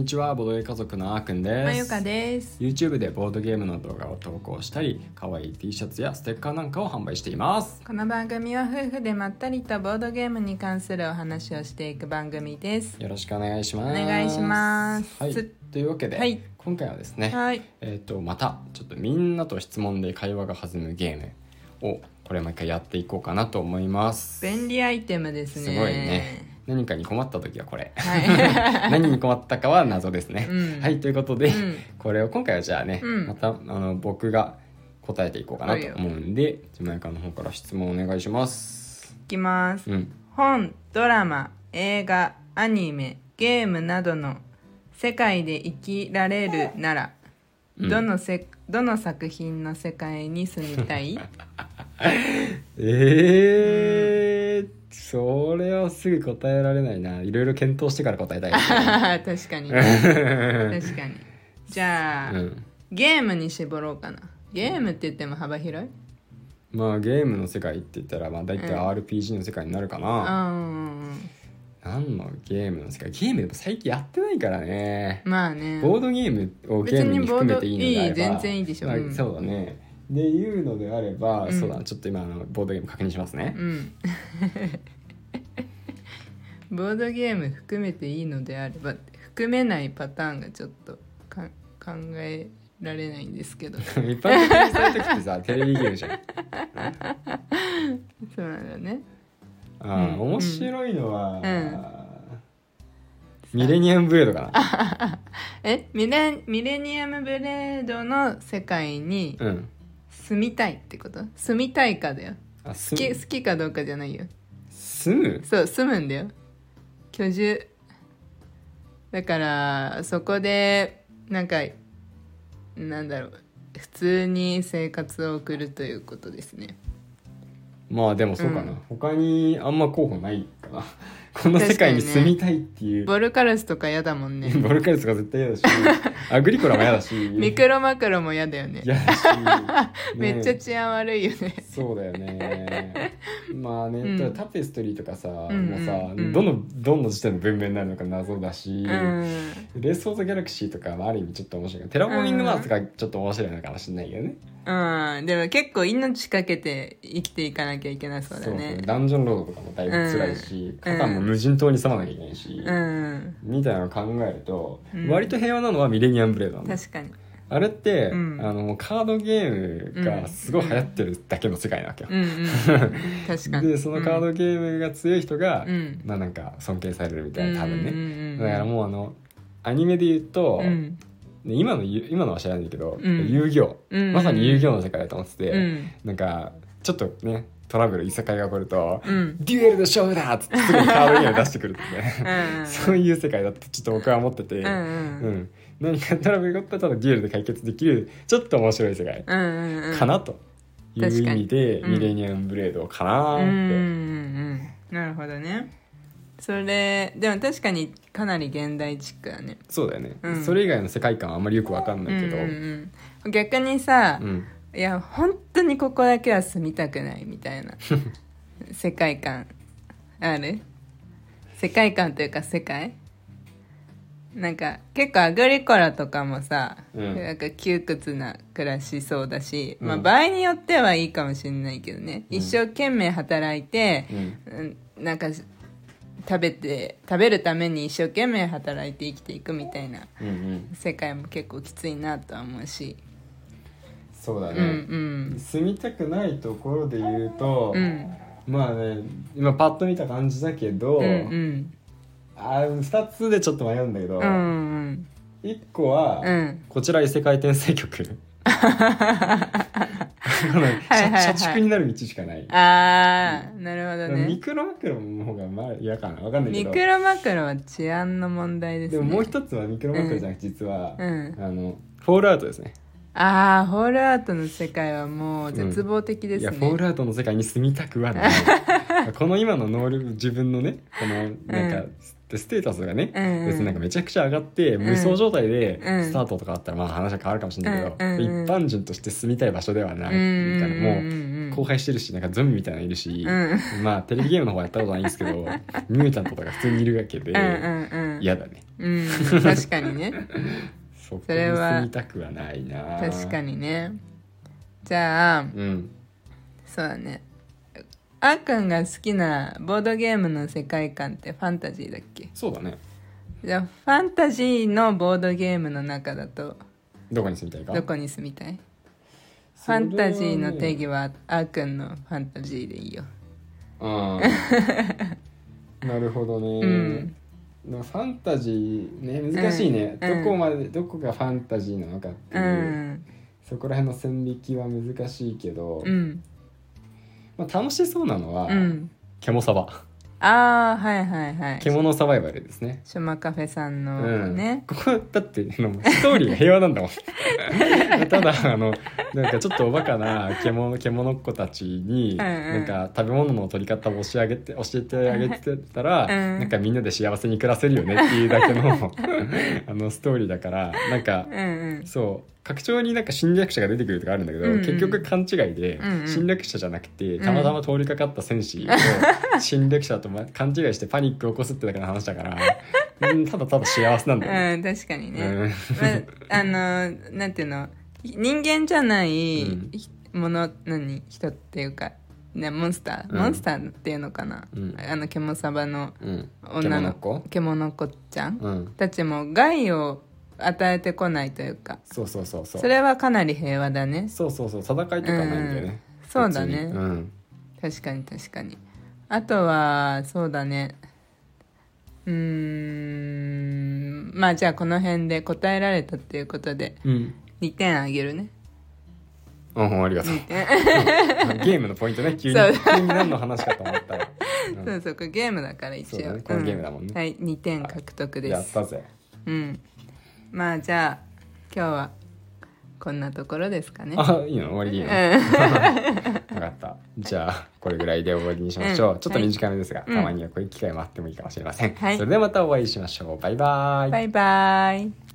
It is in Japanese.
にちはボードゲー家族のあーくんです。まゆかです。YouTube でボードゲームの動画を投稿したり可愛い T シャツやステッカーなんかを販売しています。この番組は夫婦でまったりとボードゲームに関するお話をしていく番組です。よろしくお願いします。お願いします。はい、というわけで、はい。今回はですね、はい。えっ、とまたちょっとみんなと質問で会話が弾むゲームをこれ毎回やっていこうかなと思います。便利アイテムですね。すごいね何かに困った時はこれ、はい。何に困ったかは謎ですね、うん。はいということで、うん。これを今回はじゃあね、うん。またあの僕が答えていこうかなと思うんでジマイカの方から質問お願いします。いきます。うん。本ドラマ映画アニメゲームなどの世界で生きられるなら、うん。どのせどの作品の世界に住みたい？えー、それはすぐ答えられないな。いろいろ検討してから答えたい 確かに。ね 確かに。じゃあ、うん。ゲームに絞ろうかな。ゲームって言っても幅広い？まあゲームの世界って言ったらまあ大体 RPG の世界になるかうな、ん何のゲームの世界？ゲームでも最近やってないからね。まあね。ボードゲームをゲームに含めていいのであれば。全然いいでしょ。まあうん。そうだねでいうのであれば、うん。そうだちょっと今あのボードゲーム確認しますね、うん。ボードゲーム含めていいのであれば含めないパターンがちょっとか考えられないんですけど。一般的にそういう時ってさ テレビゲームじゃん。そうなんだね。あー、うん。面白いのは、うん。ミレニアムブレードかな。えミレミレニアムブレードの世界にうん住みたいってこと？住みたいかだよ。あす好き好きかどうかじゃないよ。住む？そう住むんだよ。居住。だからそこでなんかなんだろう。普通に生活を送るということですね。まあでもそうかな、うん。他にあんま候補ないかなこの世界に住みたいっていう、ボルカルスとか嫌だもんね。ボルカルスが絶対嫌だし。アグリコラも嫌だし。ミクロマクロも嫌だよね。嫌だし、めっちゃね治安悪いよね。そうだよね。まあね、うん。タペストリーとかさ、うんもうさ、うんどのどの時点の文明になるのか謎だし、うん。 Race for the Galaxy とかはある意味ちょっと面白い。 Terraforming Mars がちょっと面白いのかもしれないけどね、うん。でも結構命かけて生きていかなきゃいけなそうだそうね。ダンジョンロードとかもだいぶ辛いし、うん。カタンも無人島に住まなきゃいけないし、うん。みたいなのを考えると、うん。割と平和なのはミレニアムブレードなんだ確かに。あれって、うん。あのカードゲームがすごい流行ってるだけの世界なわけよ、うんうん確かに。でそのカードゲームが強い人が、うん。まあなんか尊敬されるみたいな多分ね、うんうんうんうんだからもうあのアニメで言うと、うん。ね今のゆ今のは知らないけど、うん。遊戯王、うん。まさに遊戯王の世界だと思ってて、うん。なんかちょっとねトラブルいさかいが起こると、うん。デュエルで勝負だっつってすぐにカードゲーム出してくるってね。うんそういう世界だってちょっと僕は思ってて、うん何かトラブルが起こったらデュエルで解決できるちょっと面白い世界かなという意味で、うん。ミレニアムブレードかなって、ん。なるほどねそれでも確かにかなり現代チックだね。そうだよね、うん。それ以外の世界観はあんまりよくわかんないけど、うんうんうん。逆にさ、うん。いや本当にここだけは住みたくないみたいな。世界観ある？世界観というか世界？なんか結構アグリコラとかもさ、うん。なんか窮屈な暮らしそうだし、まあうん場合によってはいいかもしれないけどね、うん。一生懸命働いて、うん。うんなんか食べて食べるために一生懸命働いて生きていくみたいな世界も結構きついなとは思うし、そうだね、うんうん。住みたくないところで言うと、うん。まあね今パッと見た感じだけど、うんうん。あ2つでちょっと迷うんだけど、うんうん1個は、うん。こちら異世界転生局 はいはいはい。社畜になる道しかない、ああなるほどね。ミクロマクロの方がまあ嫌かな。わかんないけど。ミクロマクロは治安の問題ですね。でももう一つはミクロマクロじゃなくて実は、うん。あのフォールアウトですねああホールアウトの世界はもう絶望的ですね、いやフォールアウトの世界に住みたくはない。この今の能力自分のねこのなんか、うんステータスがね、うんうん。別になんかめちゃくちゃ上がって無双状態でうん。スタートとかあったらまあ話は変わるかもしれないけど、うんうんうん。一般人として住みたい場所ではないうんみたいううんうんうん。荒廃してるしなんかゾンビみたいなのいるし、うん。まあテレビゲームの方はやったことないんですけど ミュータントとか普通にいるわけでうんうんうん。嫌だね。うん確かにねそこにそれは住みたくはないな。確かにね。じゃあうん。そうだね。あーくんが好きなボードゲームの世界観ってファンタジーだっけ？そうだね。じゃあファンタジーのボードゲームの中だとどこに住みたいか？どこに住みたい？ファンタジーの定義はあーくんのファンタジーでいいよ。あー。なるほどね、うんファンタジーね難しいね、うんどこまでどこがファンタジーなのかってう。いう、ん。そこら辺の線引きは難しいけど、うん。まあ、楽しそうなのは、うん。ケモサバああはいはいはい。獣サバイバルですね。ショマカフェさんのうん。ね、ここだってストーリーが平和なんだもん。ただあのなんかちょっとおバカな獣獣っ子たちに、うんうん。なんか食べ物の取り方を教え上げて教えてあげてたら、うん。なんかみんなで幸せに暮らせるよねっていうだけの あのストーリーだからなんかうんうん。そう拡張になんか侵略者が出てくるとかあるんだけど、うんうん。結局勘違いでうんうん。侵略者じゃなくてたまたま通りかかった戦士を 侵略者とま勘違いしてパニックを起こすってだけの話だから、うんただただ幸せなんだよね。うん確かにね、うん。まあ、あのなんていうの人間じゃないうん。もの、何人っていうか、ね、モンスター、うん。モンスターっていうのかな、うん。あのケモサバのうん、女の子。獣子ちゃん、うん。たちも害を与えてこないというか。そうそうそうそう。それはかなり平和だね。そうそうそう。戦いとかないんだよね、うん。そうだね。うん。確かに確かに。あとはそうだね。うーん。まあじゃあこの辺で答えられたっていうことでうん。2点あげるね。うん、ありがとう。ゲームのポイントね、急に。急に何の話かと思ったら。うん。そうそうこれゲームだから一応。ね。これゲームだもんね。うはい。2点獲得です。やったぜ。うんまあじゃあ今日はこんなところですかねあ、いいの？終わりでいいの？うん 分かった。じゃあ、これぐらいで終わりにしましょう。うんちょっと短めですが、うんたまにはこういう機会もあってもいいかもしれません。はいそれではまたお会いしましょう。バイバイ。バイバイ